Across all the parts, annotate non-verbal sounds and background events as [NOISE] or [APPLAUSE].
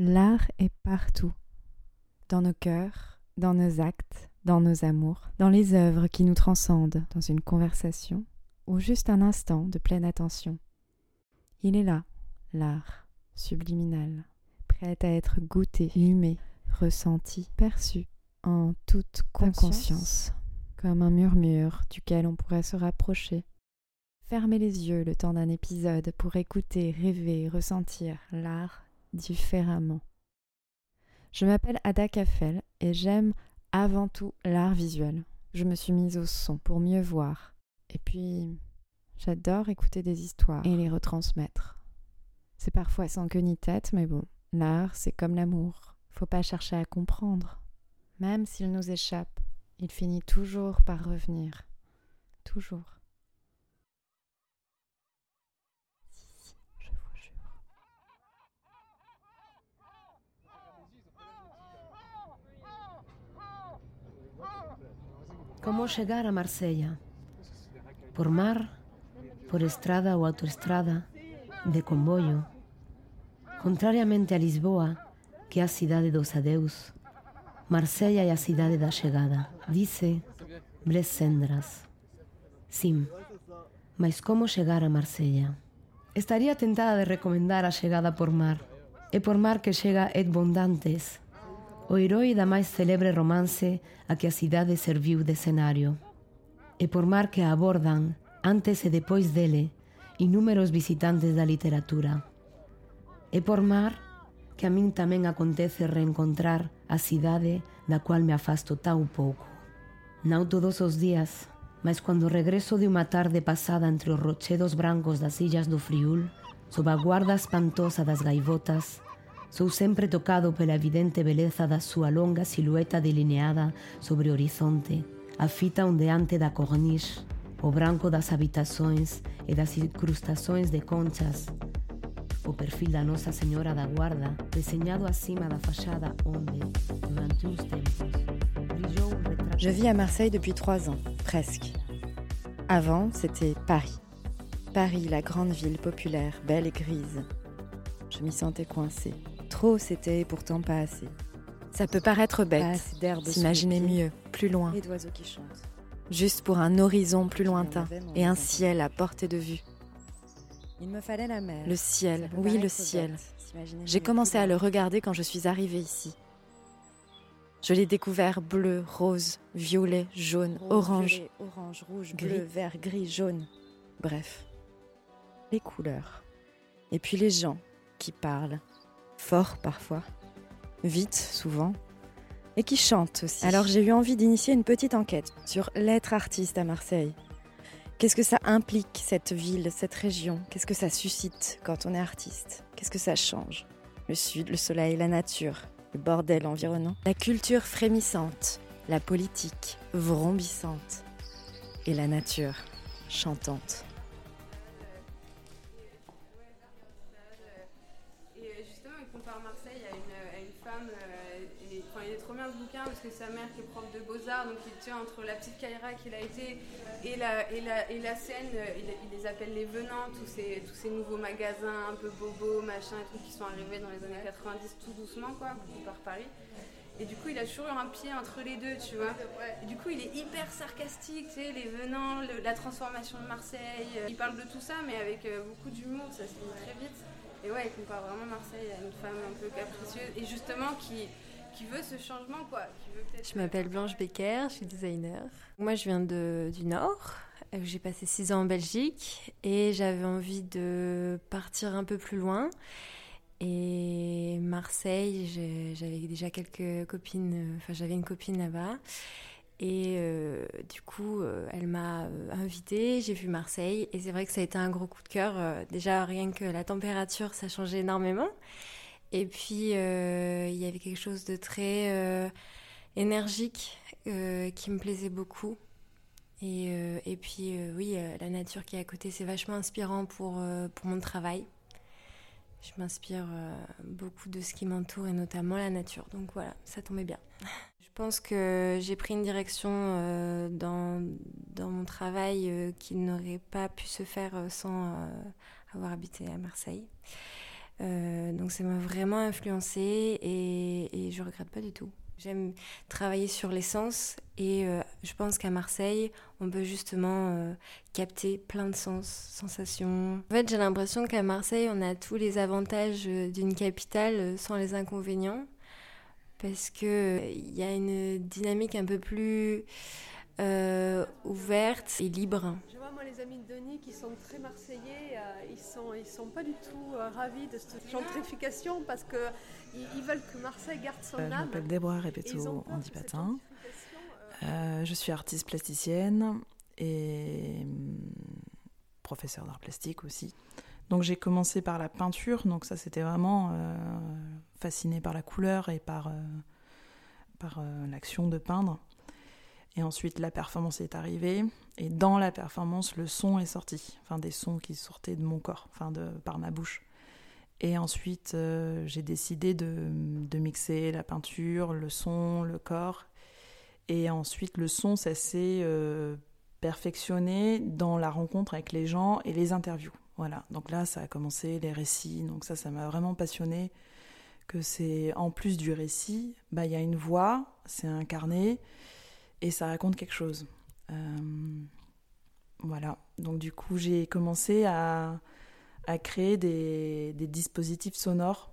L'art est partout, dans nos cœurs, dans nos actes, dans nos amours, dans les œuvres qui nous transcendent, dans une conversation ou juste un instant de pleine attention. Il est là, l'art, subliminal, prêt à être goûté, humé, ressenti, perçu, en toute conscience, comme un murmure duquel on pourrait se rapprocher. Fermez les yeux le temps d'un épisode pour écouter, rêver, ressentir l'art différemment. Je m'appelle Ada Kafel et j'aime avant tout l'art visuel. Je me suis mise au son pour mieux voir. Et puis, j'adore écouter des histoires et les retransmettre. C'est parfois sans queue ni tête, mais bon, l'art, c'est comme l'amour. Faut pas chercher à comprendre. Même s'il nous échappe, il finit toujours par revenir. Toujours. ¿Cómo llegar a Marsella? ¿Por mar? ¿Por estrada o autoestrada? ¿De comboio? Contrariamente a Lisboa, que é a cidade dos adeus, Marsella é a cidade da chegada. Dice Blessendras. Sim, mas como chegar a Marsella? Estaría tentada de recomendar a chegada por mar. É por mar que chega Ed Bondantes, o herói da máis celebre romance a que a cidade serviu de escenario. E por mar que a abordan, antes e depois dele, inúmeros visitantes da literatura. E por mar que a min tamén acontece reencontrar a cidade da cual me afasto tão pouco. Nau todos os días, mas cando regreso de uma tarde pasada entre os rochedos brancos das illas do Friul, sob a guarda espantosa das gaivotas, Sou sempre tocado pela evidente beleza da súa longa silueta delineada sobre o horizonte, a fita ondeante da corniche, o branco das habitações e das incrustações de conchas, o perfil da Nossa Senhora da Guarda, desenhado acima da fachada onde, durante uns tempos, brilhou retrato... Je vis à Marseille depuis trois ans, presque. Avant, c'était Paris. Paris, la grande ville populaire, belle et grise. Je m'y sentais coincée. Trop, c'était pourtant pas assez. Ça peut paraître bête, s'imaginer mieux, plus loin. qui chantent. Juste pour un horizon plus lointain et un ciel à portée de vue. Il me fallait la mer. Le ciel, oui, le ciel. J'ai commencé à le regarder quand je suis arrivée ici. Je l'ai découvert bleu, rose, violet, jaune, orange, orange, rouge, bleu, vert, gris, jaune. Bref, les couleurs. Et puis les gens qui parlent, fort parfois, vite souvent, et qui chante aussi. Alors j'ai eu envie d'initier une petite enquête sur l'être artiste à Marseille. Qu'est-ce que ça implique, cette ville, cette région? Qu'est-ce que ça suscite quand on est artiste? Qu'est-ce que ça change? Le sud, le soleil, la nature, le bordel environnant, la culture frémissante, la politique vrombissante et la nature chantante. Parce que sa mère qui est prof de beaux-arts, donc il tient entre la petite Kaira qu'il a été et la, et la, et la scène, euh, il, les appelle les venants, tous ces, tous ces nouveaux magasins un peu bobos, machin, et trucs qui sont arrivés dans les années 90 tout doucement, quoi, par Paris. Et du coup, il a toujours eu un pied entre les deux, tu vois. Et du coup, il est hyper sarcastique, tu sais, les venants, la transformation de Marseille. Il parle de tout ça, mais avec euh, beaucoup d'humour, ça se lit très vite. Et ouais, il compare vraiment Marseille à une femme un peu capricieuse, et justement qui qui veut ce changement, quoi. je m'appelle Blanche Becker, je suis designer. Moi, je viens de, du Nord. J'ai passé six ans en Belgique et j'avais envie de partir un peu plus loin. Et Marseille, j'avais déjà quelques copines, enfin j'avais une copine là-bas. Et euh, du coup, euh, elle m'a euh, invitée, j'ai vu Marseille. Et c'est vrai que ça a été un gros coup de cœur. déjà, rien que la température, ça changeait énormément. Et puis, euh, il y avait quelque chose de très euh, énergique euh, qui me plaisait beaucoup. Et, puis, oui, la nature qui est à côté, c'est vachement inspirant pour, pour mon travail. Je m'inspire beaucoup de ce qui m'entoure et notamment la nature. Donc voilà, ça tombait bien. [LAUGHS] Je pense que j'ai pris une direction dans, dans mon travail qui n'aurait pas pu se faire sans avoir habité à Marseille. Donc ça m'a vraiment influencé et, et je regrette pas du tout. J'aime travailler sur les sens et euh, je pense qu'à Marseille, on peut justement euh, capter plein de sens, sensations. En fait, j'ai l'impression qu'à Marseille, on a tous les avantages euh, d'une capitale sans les inconvénients parce qu'il y a une dynamique un peu plus ouverte et libre les amis de Denis qui sont très marseillais, euh, ils sont ils sont pas du tout euh, ravis de cette gentrification parce que ils, veulent que Marseille garde son âme. Je m'appelle Déborah Repetto Andipatin. Euh, je suis artiste plasticienne et hum, professeur d'art plastique aussi. Donc j'ai commencé par la peinture, donc ça c'était vraiment fasciné par la couleur et par, par l'action de peindre. Et ensuite, la performance est arrivée. Et dans la performance, le son est sorti. Enfin, des sons qui sortaient de mon corps, enfin, de, par ma bouche. Et ensuite, euh, j'ai décidé de, mixer la peinture, le son, le corps. Et ensuite, le son, ça s'est euh, perfectionné dans la rencontre avec les gens et les interviews. Voilà. Donc là, ça a commencé les récits. Donc ça, ça m'a vraiment passionné. Que c'est en plus du récit, bah il y a une voix, c'est incarné et ça raconte quelque chose. Euh, voilà. Donc du coup, j'ai commencé à, à créer des, des, dispositifs sonores.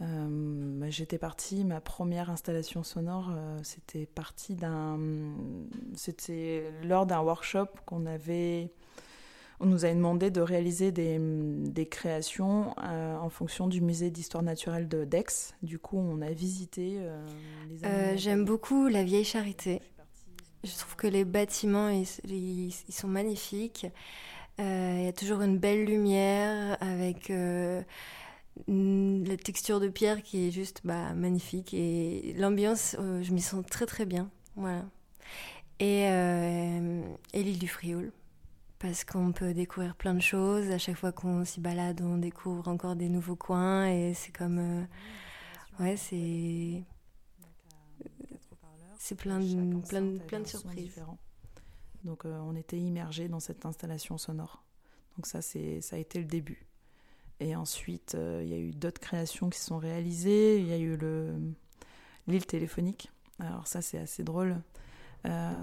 Euh, bah, j'étais partie, ma première installation sonore, euh, c'était parti d'un, c'était lors d'un workshop qu'on avait on nous a demandé de réaliser des, des créations euh, en fonction du musée d'histoire naturelle de Dex. Du coup, on a visité euh, les euh, J'aime beaucoup la vieille charité. Je trouve que les bâtiments, ils, ils, sont magnifiques. Il y a toujours une belle lumière avec la texture de pierre qui est juste bah, magnifique. Et l'ambiance, je m'y sens très très bien. Voilà. Et, et l'île du Frioul parce qu'on peut découvrir plein de choses. À chaque fois qu'on s'y balade, on découvre encore des nouveaux coins et c'est comme. Euh, ouais, c'est. C'est plein de, plein, plein de surprises. Donc euh, on était immergés dans cette installation sonore. Donc ça, c'est, ça a été le début. Et ensuite, euh, il y a eu d'autres créations qui se sont réalisées. Il y a eu le, l'île téléphonique. Alors ça, c'est assez drôle.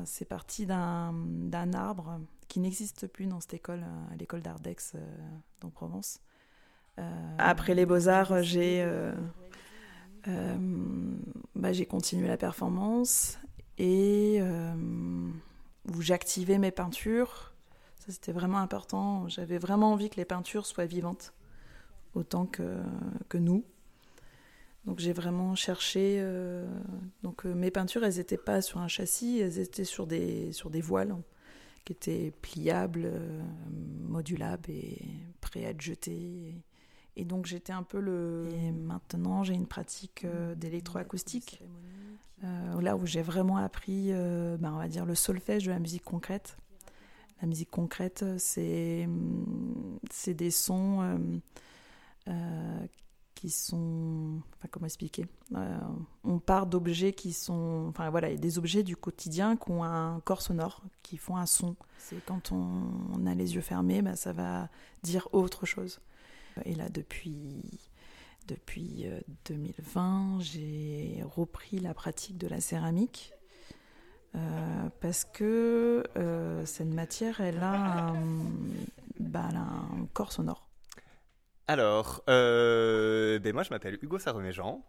c'est parti d'un, d'un arbre qui n'existe plus dans cette école, à l'école d'Ardex euh, dans Provence. Euh, après les beaux-arts, j'ai euh, bah, continué la performance et où j'activais mes peintures. Ça, c'était vraiment important. J'avais vraiment envie que les peintures soient vivantes, autant que, que nous. Donc j'ai vraiment cherché. donc mes peintures, elles n'étaient pas sur un châssis, elles étaient sur des, sur des voiles qui était pliable, euh, modulable et prêt à être jeté. Et donc j'étais un peu le. Et maintenant j'ai une pratique euh, d'électroacoustique, euh, là où j'ai vraiment appris, ben, on va dire, le solfège de la musique concrète. La musique concrète, c'est c'est des sons qui sont, comment expliquer euh, On part d'objets qui sont, enfin voilà, des objets du quotidien qui ont un corps sonore, qui font un son. C'est quand on, a les yeux fermés, bah, ça va dire autre chose. Et là, depuis depuis 2020, euh, j'ai repris la pratique de la céramique. Euh, parce que cette matière, elle a, bah, elle a un corps sonore. Alors, euh, ben moi je m'appelle Hugo Saroméjean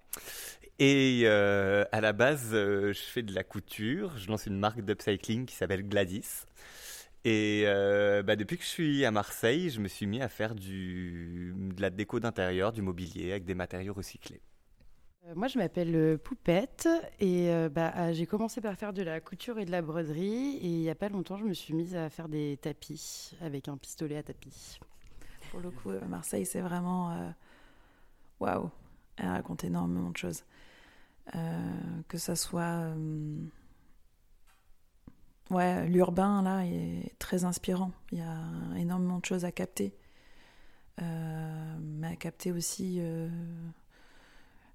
et euh, à la base euh, je fais de la couture, je lance une marque d'upcycling qui s'appelle Gladys. Et bah, depuis que je suis à Marseille, je me suis mis à faire de la déco d'intérieur, du mobilier avec des matériaux recyclés. Moi, je m'appelle Poupette et bah, ah, j'ai commencé par faire de la couture et de la broderie. Et il n'y a pas longtemps, je me suis mise à faire des tapis avec un pistolet à tapis. Pour le coup, euh, Marseille, c'est vraiment. Euh, waouh! Elle raconte énormément de choses. Euh, que ça soit. ouais, l'urbain, là, est très inspirant. Il y a énormément de choses à capter. mais à capter aussi.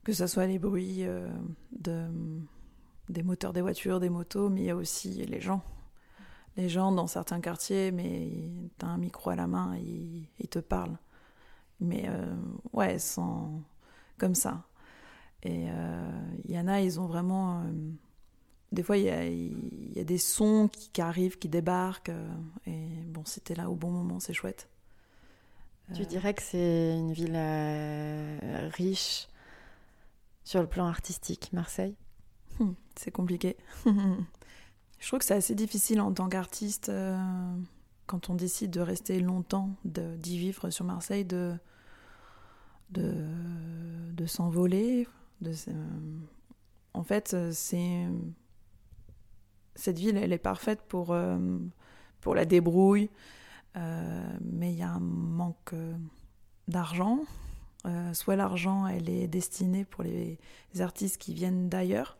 que ce soit les bruits de, des moteurs des voitures, des motos, mais il y a aussi les gens les gens dans certains quartiers, mais tu as un micro à la main, ils, ils te parlent. Mais ouais, sans comme ça. Et il y en a, ils ont vraiment des fois, il y a, des sons qui, arrivent, qui débarquent. Euh, et bon, c'était là au bon moment, c'est chouette. Tu euh, dirais que c'est une ville euh, riche sur le plan artistique, Marseille? Hmm, C'est compliqué. [LAUGHS] Je trouve que c'est assez difficile en tant qu'artiste, quand on décide de rester longtemps, d'y vivre sur Marseille, de, de, s'envoler. en fait, c'est cette ville, elle est parfaite pour, euh, pour la débrouille, euh, mais il y a un manque euh, d'argent. soit l'argent, elle est destinée pour les, artistes qui viennent d'ailleurs,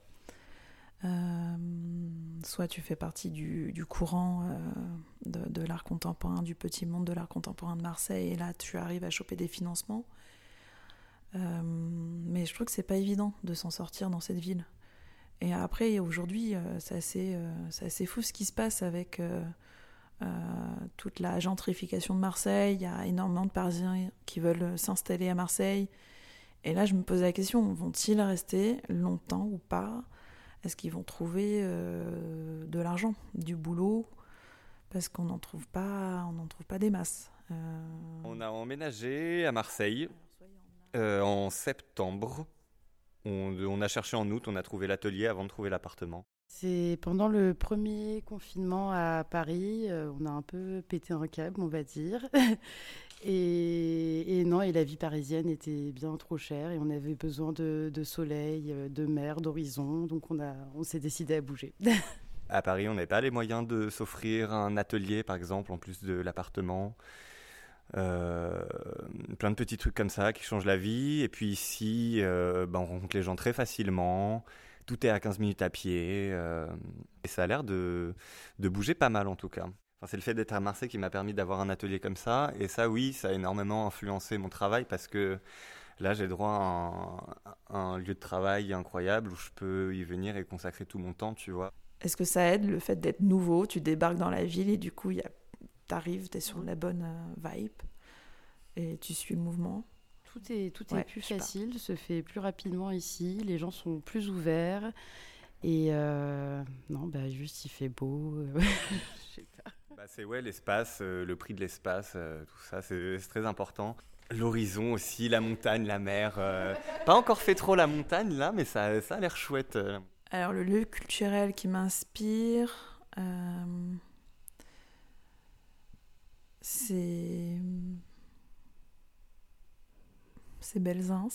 soit tu fais partie du, courant de, de l'art contemporain, du petit monde de l'art contemporain de Marseille, et là tu arrives à choper des financements. mais je trouve que c'est pas évident de s'en sortir dans cette ville. Et après, aujourd'hui, euh, c'est assez, euh, assez, fou ce qui se passe avec euh, toute la gentrification de Marseille. Il y a énormément de Parisiens qui veulent s'installer à Marseille. Et là, je me pose la question, vont-ils rester longtemps ou pas? Est-ce qu'ils vont trouver de l'argent, du boulot Parce qu'on n'en trouve, pas, on trouve pas des masses. On a emménagé à Marseille en septembre on, a cherché en août, on a trouvé l'atelier avant de trouver l'appartement. C'est pendant le premier confinement à Paris, euh, on a un peu pété un câble, on va dire. Et, non, et la vie parisienne était bien trop chère et on avait besoin de, soleil, euh, de mer, d'horizon, donc on, on s'est décidé à bouger. [LAUGHS] à Paris, on n'avait pas les moyens de s'offrir un atelier, par exemple, en plus de l'appartement. Euh, plein de petits trucs comme ça qui changent la vie. Et puis ici, euh, ben, on rencontre les gens très facilement. Tout est à 15 minutes à pied. Et ça a l'air de, de, bouger pas mal en tout cas. Enfin, c'est le fait d'être à Marseille qui m'a permis d'avoir un atelier comme ça. Et ça, oui, ça a énormément influencé mon travail parce que là, j'ai droit à un, lieu de travail incroyable où je peux y venir et consacrer tout mon temps, tu vois. Est-ce que ça aide le fait d'être nouveau? Tu débarques dans la ville et du coup, t'arrives, tu es sur la bonne euh, vibe et tu suis le mouvement? Tout est, tout est plus facile, se fait plus rapidement ici, les gens sont plus ouverts. Et euh, non, bah juste il fait beau. [LAUGHS] Euh, bah, c'est ouais, l'espace, le prix de l'espace, tout ça, c'est très important. L'horizon aussi, la montagne, la mer. pas encore fait trop la montagne là, mais ça, ça a l'air chouette. Alors le lieu culturel qui m'inspire, c'est. C'est Belzins.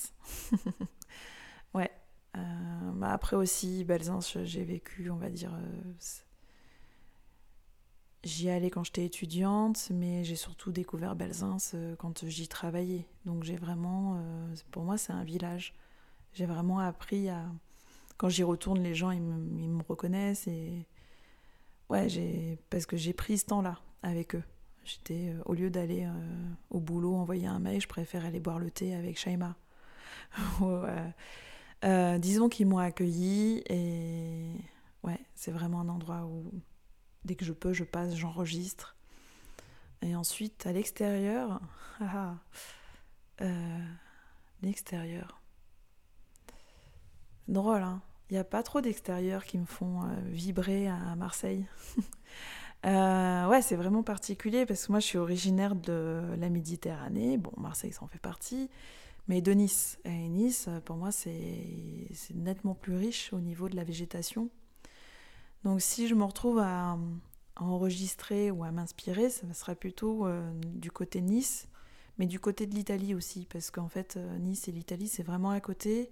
[LAUGHS] ouais. Euh, bah après aussi, Belzins, j'ai vécu, on va dire. Euh, j'y allais quand j'étais étudiante, mais j'ai surtout découvert Belzins euh, quand j'y travaillais. Donc j'ai vraiment. pour moi, c'est un village. J'ai vraiment appris à. Quand j'y retourne, les gens, ils me, reconnaissent et. Ouais, parce que j'ai pris ce temps-là avec eux. J'étais, euh, au lieu d'aller euh, au boulot envoyer un mail, je préfère aller boire le thé avec Shaima. [LAUGHS] Euh, disons qu'ils m'ont accueilli et ouais, c'est vraiment un endroit où dès que je peux, je passe, j'enregistre. Et ensuite, à l'extérieur, [LAUGHS] ah, ah, l'extérieur. Drôle, hein Il n'y a pas trop d'extérieurs qui me font vibrer à Marseille. [LAUGHS] Euh, ouais, c'est vraiment particulier parce que moi je suis originaire de la Méditerranée. Bon, Marseille ça en fait partie, mais de Nice. Et Nice, pour moi, c'est nettement plus riche au niveau de la végétation. Donc si je me retrouve à, enregistrer ou à m'inspirer, ça sera plutôt euh, du côté Nice, mais du côté de l'Italie aussi, parce qu'en fait, euh, Nice et l'Italie, c'est vraiment à côté.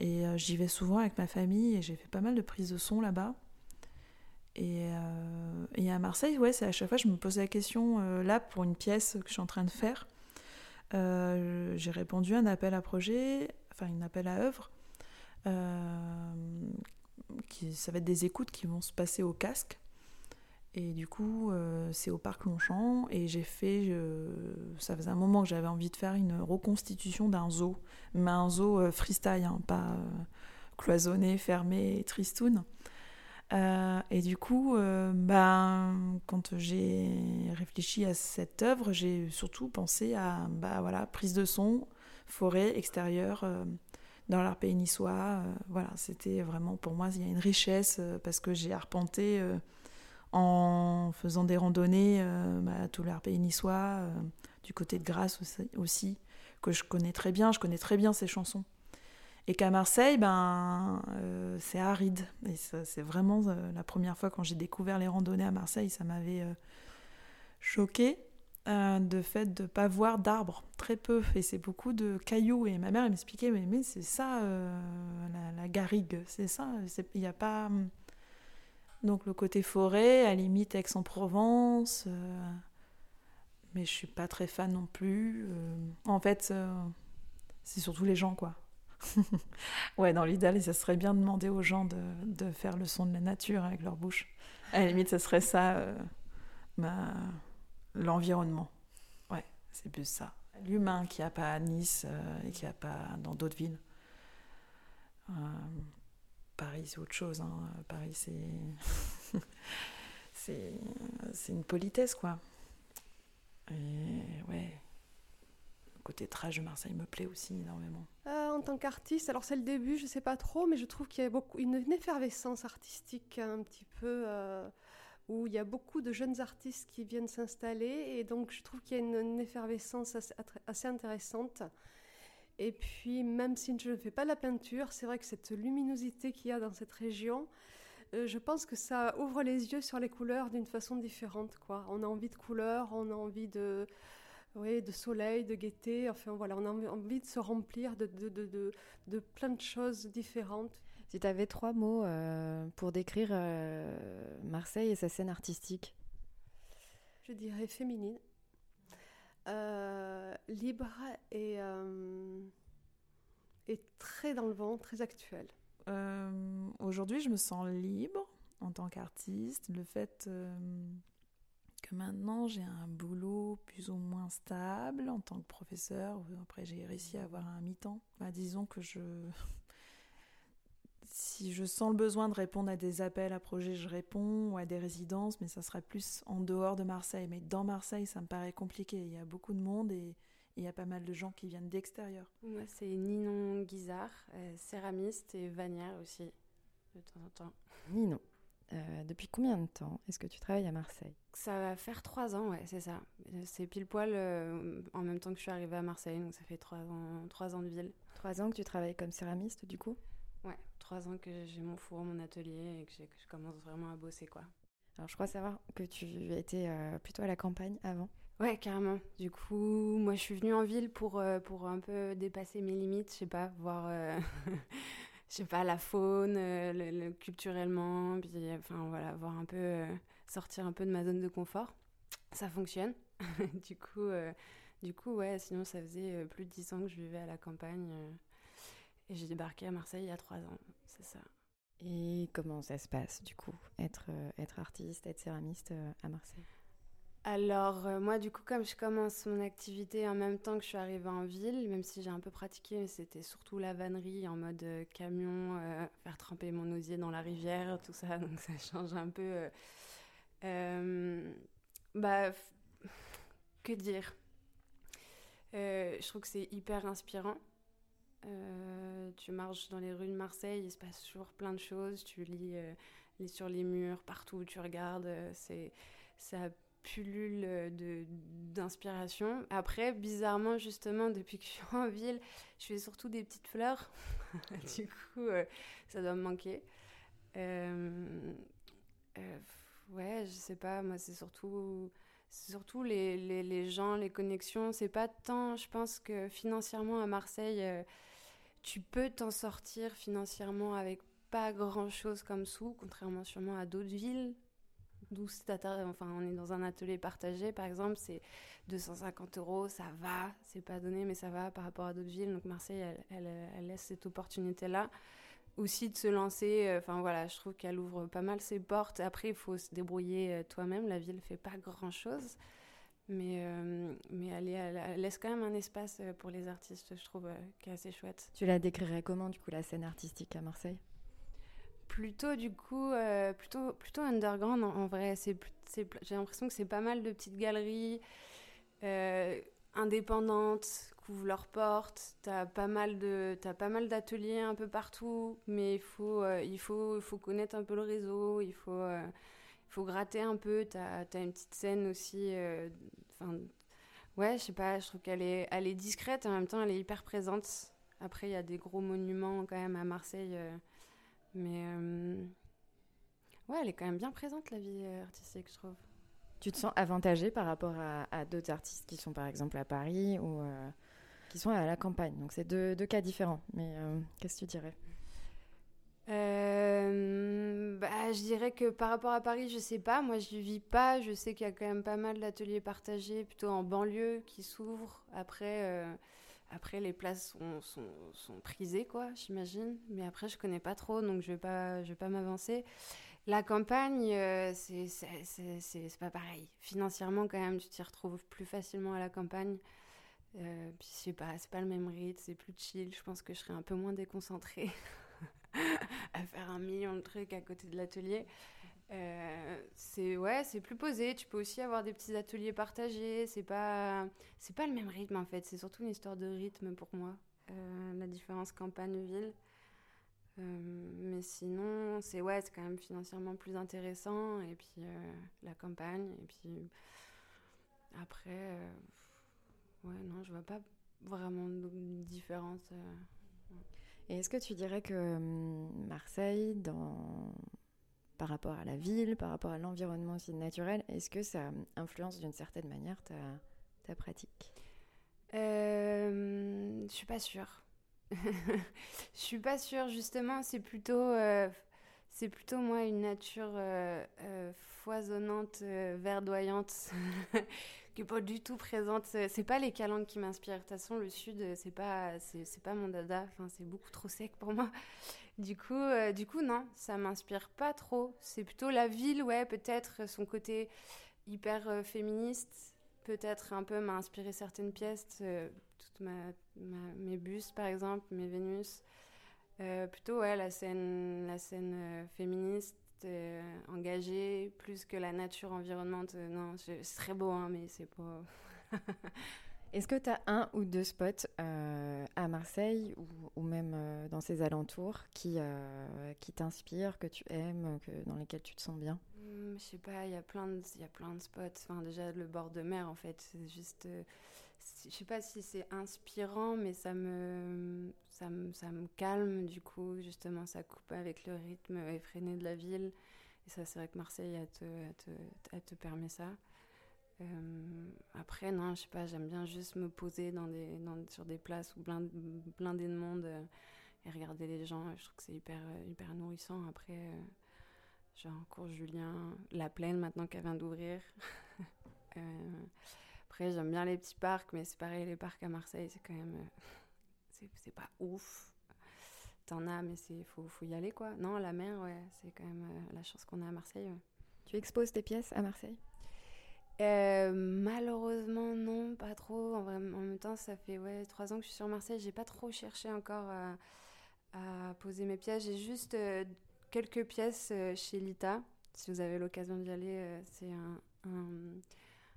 Et j'y vais souvent avec ma famille et j'ai fait pas mal de prises de son là-bas. Euh, et, à Marseille, ouais, c'est à chaque fois je me pose la question, euh, là, pour une pièce que je suis en train de faire, euh, j'ai répondu à un appel à projet, enfin un appel à œuvre. Qui, ça va être des écoutes qui vont se passer au casque. Et du coup, c'est au parc Longchamp. Et j'ai fait. ça faisait un moment que j'avais envie de faire une reconstitution d'un zoo. Mais un zoo freestyle, hein, pas cloisonné, fermé, tristoun. Euh, et du coup, euh, ben, quand j'ai réfléchi à cette œuvre, j'ai surtout pensé à bah, voilà, prise de son, forêt, extérieure, euh, dans l'art pays niçois. voilà, c'était vraiment pour moi, il y a une richesse parce que j'ai arpenté en faisant des randonnées bah, tout l'art niçois, du côté de Grasse aussi, que je connais très bien. Je connais très bien ces chansons. Et qu'à Marseille, ben, euh, c'est aride. C'est vraiment euh, la première fois quand j'ai découvert les randonnées à Marseille, ça m'avait euh, choqué de fait de pas voir d'arbres, très peu. Et c'est beaucoup de cailloux. Et ma mère m'expliquait, mais, mais c'est ça la, garrigue, c'est ça. Il n'y a pas. Hum. Donc le côté forêt, à limite Aix-en-Provence. mais je suis pas très fan non plus. en fait, c'est surtout les gens, quoi. [LAUGHS] ouais, dans l'idéal, ça serait bien de demander aux gens de, de, faire le son de la nature avec leur bouche. À la limite, ce serait ça, euh, l'environnement. Ouais, c'est plus ça. L'humain qu'il n'y a pas à Nice euh, et qu'il n'y a pas dans d'autres villes. Euh, Paris, c'est autre chose. Hein. Paris, c'est. [LAUGHS] c'est une politesse, quoi. Et ouais côté trash de Marseille me plaît aussi énormément. Euh, en tant qu'artiste, alors c'est le début, je sais pas trop, mais je trouve qu'il y a beaucoup une, effervescence artistique un petit peu euh, où il y a beaucoup de jeunes artistes qui viennent s'installer et donc je trouve qu'il y a une, effervescence assez, intéressante. Et puis même si je ne fais pas la peinture, c'est vrai que cette luminosité qu'il y a dans cette région, euh, je pense que ça ouvre les yeux sur les couleurs d'une façon différente. On a envie de couleurs, on a envie de, oui, de soleil, de gaieté. Enfin voilà, on a envie de se remplir de plein de choses différentes. Si tu avais trois mots euh, pour décrire euh, Marseille et sa scène artistique Je dirais féminine, euh, libre et, et très dans le vent, très actuelle. Aujourd'hui, je me sens libre en tant qu'artiste. Le fait que maintenant j'ai un boulot plus ou moins stable en tant que professeur. Après, j'ai réussi à avoir un mi-temps. Bah, disons que je. Si je sens le besoin de répondre à des appels à projets, je réponds, ou à des résidences, mais ça sera plus en dehors de Marseille. Mais dans Marseille, ça me paraît compliqué. Il y a beaucoup de monde et il y a pas mal de gens qui viennent d'extérieur. Moi, c'est Ninon Guizard, euh, céramiste et vanière aussi, de temps en temps. Ninon. Euh, depuis combien de temps est-ce que tu travailles à Marseille? Ça va faire trois ans, ouais, c'est ça. C'est pile poil euh, en même temps que je suis arrivée à Marseille, donc ça fait trois ans, trois ans de ville. Trois ans que tu travailles comme céramiste, du coup? Ouais, trois ans que j'ai mon four, mon atelier et que, je commence vraiment à bosser, quoi. Alors, je crois savoir que tu étais euh, plutôt à la campagne avant. Ouais, carrément. Du coup, moi, je suis venue en ville pour, pour un peu dépasser mes limites, je sais pas, voir [LAUGHS] je sais pas, la faune, euh, le, culturellement, puis enfin voilà, voir un peu, euh, sortir un peu de ma zone de confort. Ça fonctionne. [LAUGHS] du coup, euh, du coup, ouais, sinon ça faisait plus de dix ans que je vivais à la campagne et j'ai débarqué à Marseille il y a trois ans, c'est ça. Et comment ça se passe du coup, être, être artiste, être céramiste à Marseille? Alors euh, moi du coup comme je commence mon activité en même temps que je suis arrivée en ville, même si j'ai un peu pratiqué, c'était surtout la vannerie en mode euh, camion, euh, faire tremper mon osier dans la rivière, tout ça, [LAUGHS] donc ça change un peu. bah que dire? Je trouve que c'est hyper inspirant. Tu marches dans les rues de Marseille, il se passe toujours plein de choses, tu lis, lis sur les murs, partout où tu regardes, c'est ça pullule de, d'inspiration. Après, bizarrement, justement, depuis que je suis en ville, je fais surtout des petites fleurs. [LAUGHS] du coup, euh, ça doit me manquer. Euh, euh, ouais, je sais pas, moi, c'est surtout, surtout les, les, les, gens, les connexions. C'est pas tant, je pense que financièrement, à Marseille, tu peux t'en sortir financièrement avec pas grand chose comme sous, contrairement sûrement à d'autres villes enfin on est dans un atelier partagé par exemple, c'est 250 euros, ça va, c'est pas donné mais ça va par rapport à d'autres villes. Donc Marseille, elle, laisse cette opportunité là aussi de se lancer. Euh, enfin voilà, je trouve qu'elle ouvre pas mal ses portes. Après, il faut se débrouiller euh, toi-même. La ville fait pas grand-chose, mais euh, mais elle, elle, laisse quand même un espace pour les artistes, je trouve, qui est assez chouette. Tu la décrirais comment du coup la scène artistique à Marseille? Plutôt du coup plutôt plutôt underground en, vrai. C'est j'ai l'impression que c'est pas mal de petites galeries indépendantes ouvrent leurs portes. T'as pas mal de as pas mal d'ateliers un peu partout, mais il faut il faut faut connaître un peu le réseau. Il faut faut gratter un peu. Tu as, une petite scène aussi. Euh, enfin, ouais, je sais pas, je trouve qu'elle est, elle est discrète et en même temps elle est hyper présente. Après, il y a des gros monuments quand même à Marseille. Euh, mais euh, ouais, elle est quand même bien présente la vie artistique, je trouve. Tu te sens avantagée par rapport à, d'autres artistes qui sont par exemple à Paris ou qui sont à la campagne. Donc c'est deux, deux, cas différents. Mais qu'est-ce que tu dirais? Euh, bah, je dirais que par rapport à Paris, je sais pas. Moi, je vis pas. Je sais qu'il y a quand même pas mal d'ateliers partagés, plutôt en banlieue, qui s'ouvrent. Après, euh, après les places sont, sont, sont prisées, quoi, j'imagine. Mais après, je connais pas trop, donc je vais pas, vais pas m'avancer. La campagne, euh, c'est pas pareil. Financièrement, quand même, tu t'y retrouves plus facilement à la campagne. Euh, puis je pas, c'est pas le même rythme, c'est plus chill. Je pense que je serais un peu moins déconcentrée. [LAUGHS] à faire un million de trucs à côté de l'atelier. Euh, c'est ouais, c'est plus posé. Tu peux aussi avoir des petits ateliers partagés. C'est pas c'est pas le même rythme en fait. C'est surtout une histoire de rythme pour moi. Euh, la différence campagne-ville. Euh, mais sinon, c'est ouais, c'est quand même financièrement plus intéressant. Et puis la campagne. Et puis après, ouais, non, je vois pas vraiment de différence. Et est-ce que tu dirais que hum, Marseille, par rapport à la ville, par rapport à l'environnement aussi naturel, est-ce que ça influence d'une certaine manière ta, pratique? Euh, Je suis pas sûre. [LAUGHS] Je suis pas sûre, justement, c'est plutôt. Euh, moi une nature euh, foisonnante, verdoyante [LAUGHS] qui est pas du tout présente. C'est pas les calanques qui m'inspirent. De toute façon, le sud, c'est pas, c'est pas mon dada. Enfin, c'est beaucoup trop sec pour moi. [LAUGHS] Du coup, euh, du coup, non, ça m'inspire pas trop. C'est plutôt la ville, ouais, peut-être son côté hyper euh, féministe. Peut-être un peu m'a inspiré certaines pièces, euh, toutes ma, mes bustes par exemple, mes Vénus. plutôt ouais, la scène, la scène féministe euh, engagé plus que la nature environnante. Euh, non, c'est très beau, hein, mais c'est pas. [LAUGHS] Est-ce que tu as un ou deux spots euh, à Marseille ou, même dans ses alentours qui, qui t'inspirent, que tu aimes, que, dans lesquels tu te sens bien? Je sais pas, il y a plein de, spots. Enfin, déjà, le bord de mer, en fait, c'est juste. je sais pas si c'est inspirant, mais ça me, ça me, ça me calme, du coup, justement, ça coupe avec le rythme effréné de la ville. Et ça, c'est vrai que Marseille, elle te, te, te permet ça. Euh, après, non, je sais pas, j'aime bien juste me poser sur des places où blindé de monde euh, et regarder les gens. Je trouve que c'est hyper, euh, hyper nourrissant. Après, genre Cours Julien, La Plaine maintenant qu'elle vient d'ouvrir. [LAUGHS] après, j'aime bien les petits parcs, mais c'est pareil, les parcs à Marseille, c'est quand même. c'est pas ouf. T'en as, mais il faut, faut, y aller, quoi. Non, la mer, ouais, c'est quand même la chance qu'on a à Marseille. Tu exposes tes pièces à Marseille? Euh, malheureusement, non, pas trop. En, même temps, ça fait ouais, trois ans que je suis sur Marseille. J'ai pas trop cherché encore à, poser mes pièces. J'ai juste euh, quelques pièces euh, chez Lita. Si vous avez l'occasion d'y aller, c'est un,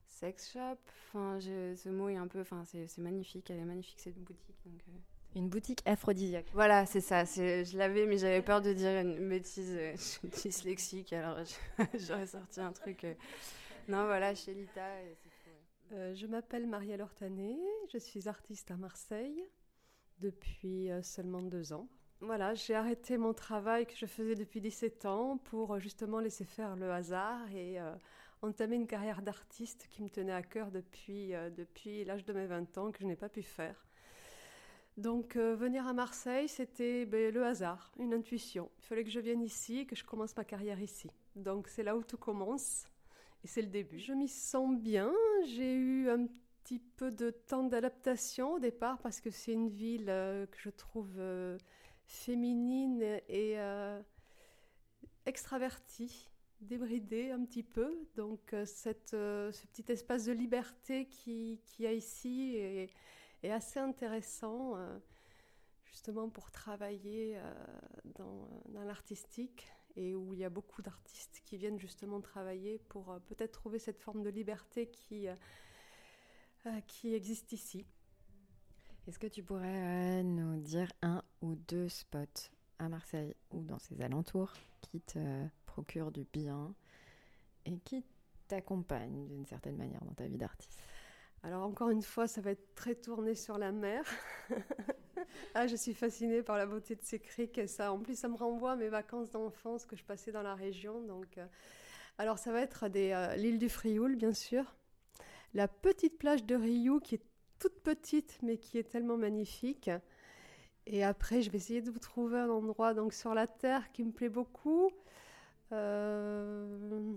sex shop. Enfin, ce mot est un peu. Enfin, c'est magnifique. Elle est magnifique cette boutique. Donc, une boutique aphrodisiaque. Voilà, c'est ça. Je l'avais, mais j'avais peur de dire une bêtise. [LAUGHS] je suis dyslexique, alors [LAUGHS] j'aurais sorti un truc. Non, voilà, chez Lita. Euh, je m'appelle Marielle Hortané, je suis artiste à Marseille depuis euh, seulement deux ans. Voilà, j'ai arrêté mon travail que je faisais depuis 17 ans pour euh, justement laisser faire le hasard et entamer une carrière d'artiste qui me tenait à cœur depuis, depuis l'âge de mes 20 ans que je n'ai pas pu faire. Donc venir à Marseille, c'était ben, le hasard, une intuition. Il fallait que je vienne ici, que je commence ma carrière ici. Donc c'est là où tout commence. Et c'est le début. Je m'y sens bien. J'ai eu un petit peu de temps d'adaptation au départ parce que c'est une ville euh, que je trouve euh, féminine et euh, extravertie, débridée un petit peu. Donc cette, ce petit espace de liberté qui, qui a ici est, est assez intéressant. justement pour travailler dans, dans l'artistique et où il y a beaucoup d'artistes qui viennent justement travailler pour peut-être trouver cette forme de liberté qui, qui existe ici. Est-ce que tu pourrais nous dire un ou deux spots à Marseille ou dans ses alentours qui te procurent du bien et qui t'accompagnent d'une certaine manière dans ta vie d'artiste? Alors encore une fois, ça va être très tourné sur la mer. [LAUGHS] ah, je suis fascinée par la beauté de ces criques et ça, en plus, ça me renvoie à mes vacances d'enfance que je passais dans la région. Donc, euh, alors ça va être euh, l'île du Frioul, bien sûr, la petite plage de Rioux qui est toute petite mais qui est tellement magnifique. Et après, je vais essayer de vous trouver un endroit donc sur la terre qui me plaît beaucoup. Euh,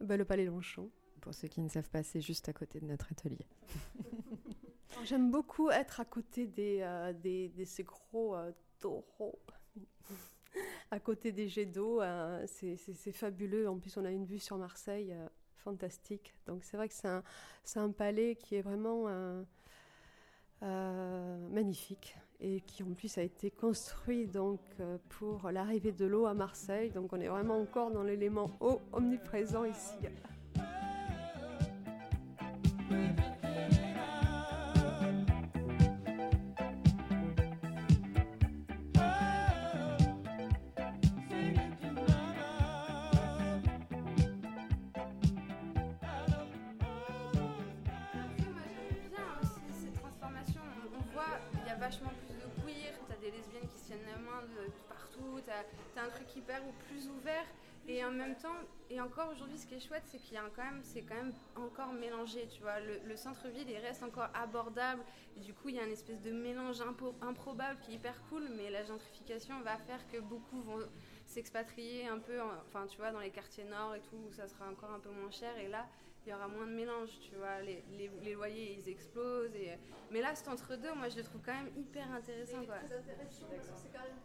ben, le Palais Longchamp. Pour ceux qui ne savent pas, c'est juste à côté de notre atelier. [LAUGHS] J'aime beaucoup être à côté des, euh, des, de ces gros euh, taureaux, [LAUGHS] à côté des jets d'eau. c'est fabuleux. En plus, on a une vue sur Marseille Donc c'est vrai que c'est un, un, palais qui est vraiment magnifique et qui en plus a été construit donc euh, pour l'arrivée de l'eau à Marseille. Donc on est vraiment encore dans l'élément eau omniprésent ici. Même temps, et encore aujourd'hui, ce qui est chouette, c'est qu'il y a quand même, c'est quand même encore mélangé, tu vois. Le, centre-ville, il reste encore abordable. Et du coup, il y a une espèce de mélange improbable qui est hyper cool, mais la gentrification va faire que beaucoup vont s'expatrier un peu, enfin, tu vois, dans les quartiers nord et tout, où ça sera encore un peu moins cher. Et là, il y aura moins de mélange, tu vois. Les, les, loyers, ils explosent. Et... Mais là, cet entre-deux, moi, je le trouve quand même hyper intéressant, quoi. C'est quand même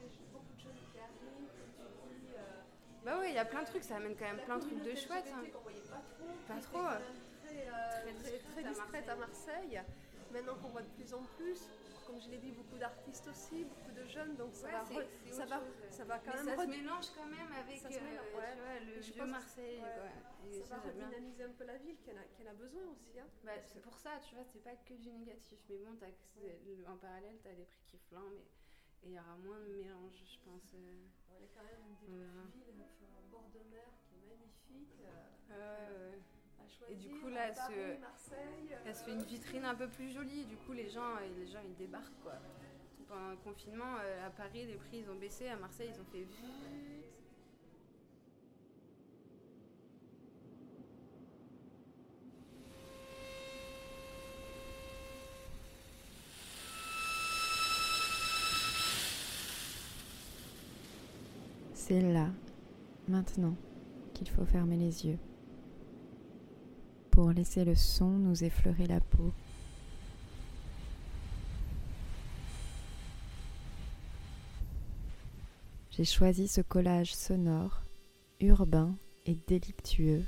bah oui, il y a plein de trucs, ça amène quand même plein de trucs de chouette. Hein. Pas trop. Très, euh, très, très, discrète à Marseille. Maintenant qu'on voit de plus en plus, comme je l'ai dit, beaucoup d'artistes aussi, beaucoup de jeunes, donc ça, va, ça, va, ça va quand même. Ça se mélange quand même avec euh, ouais. le vieux Marseille. ça va redynamiser un peu la ville, en a, a, besoin aussi. Hein. Bah, c'est pour ça, tu vois, c'est pas que du négatif. Mais bon, as, en parallèle, tu as des prix qui flambent. Mais et il y aura moins de mélange, je pense. Euh. On est quand même une des voilà. villes en bord de mer qui est magnifique. Euh, et du coup, là, elle, se, Marseille, elle se fait une vitrine un peu plus jolie. Du coup, les gens, les gens ils débarquent. Quoi. Pendant le confinement, euh, à Paris, les prix ils ont baissé. À Marseille, ils ont fait C'est là, maintenant, qu'il faut fermer les yeux pour laisser le son nous effleurer la peau? J'ai choisi ce collage sonore, urbain et délictueux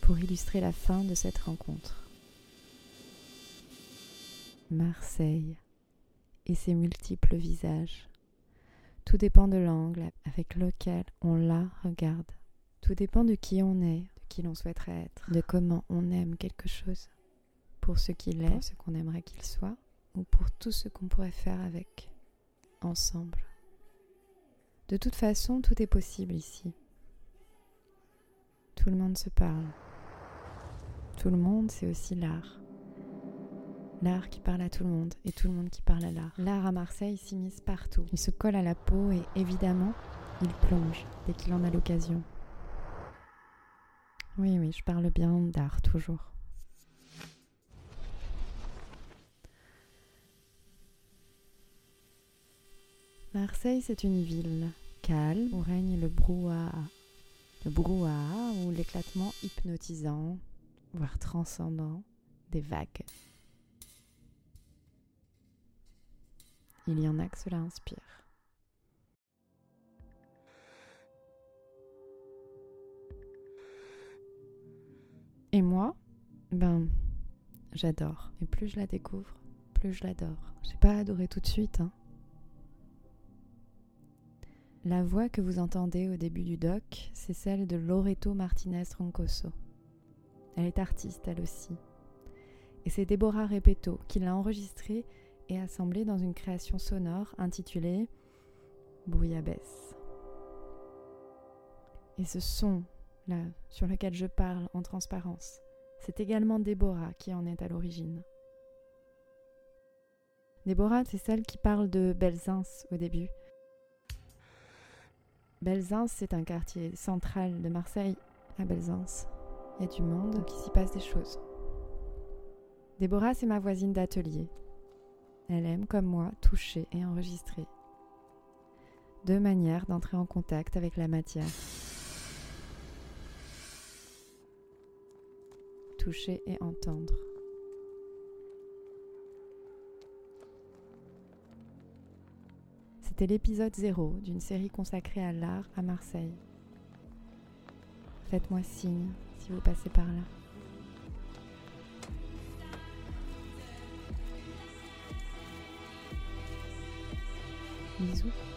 pour illustrer la fin de cette rencontre. Marseille et ses multiples visages. Tout dépend de l'angle avec lequel on la regarde. Tout dépend de qui on est, de qui l'on souhaiterait être, de comment on aime quelque chose, pour ce qu'il est, ce qu'on aimerait qu'il soit, ou pour tout ce qu'on pourrait faire avec, ensemble. De toute façon, tout est possible ici. Tout le monde se parle. Tout le monde, c'est aussi l'art. L'art qui parle à tout le monde et tout le monde qui parle à l'art. L'art à Marseille s'immisce partout. Il se colle à la peau et évidemment, il plonge dès qu'il en a l'occasion. Oui, oui, je parle bien d'art toujours. Marseille, c'est une ville calme où règne le brouhaha. Le brouhaha ou l'éclatement hypnotisant, voire transcendant, des vagues. Il y en a que cela inspire. Et moi, ben, j'adore. Et plus je la découvre, plus je l'adore. J'ai pas adoré tout de suite, hein. La voix que vous entendez au début du doc, c'est celle de Loreto Martinez Roncoso. Elle est artiste, elle aussi. Et c'est Deborah Repetto qui l'a enregistrée et assemblée dans une création sonore intitulée Bouillabaisse. Et ce son, là, sur lequel je parle en transparence, c'est également Déborah qui en est à l'origine. Déborah, c'est celle qui parle de Belzins au début. Belzins, c'est un quartier central de Marseille. À Belzins, il y a du monde, donc il s'y passe des choses. Déborah, c'est ma voisine d'atelier. Elle aime, comme moi, toucher et enregistrer. Deux manières d'entrer en contact avec la matière. Toucher et entendre. C'était l'épisode 0 d'une série consacrée à l'art à Marseille. Faites-moi signe si vous passez par là. Bisous.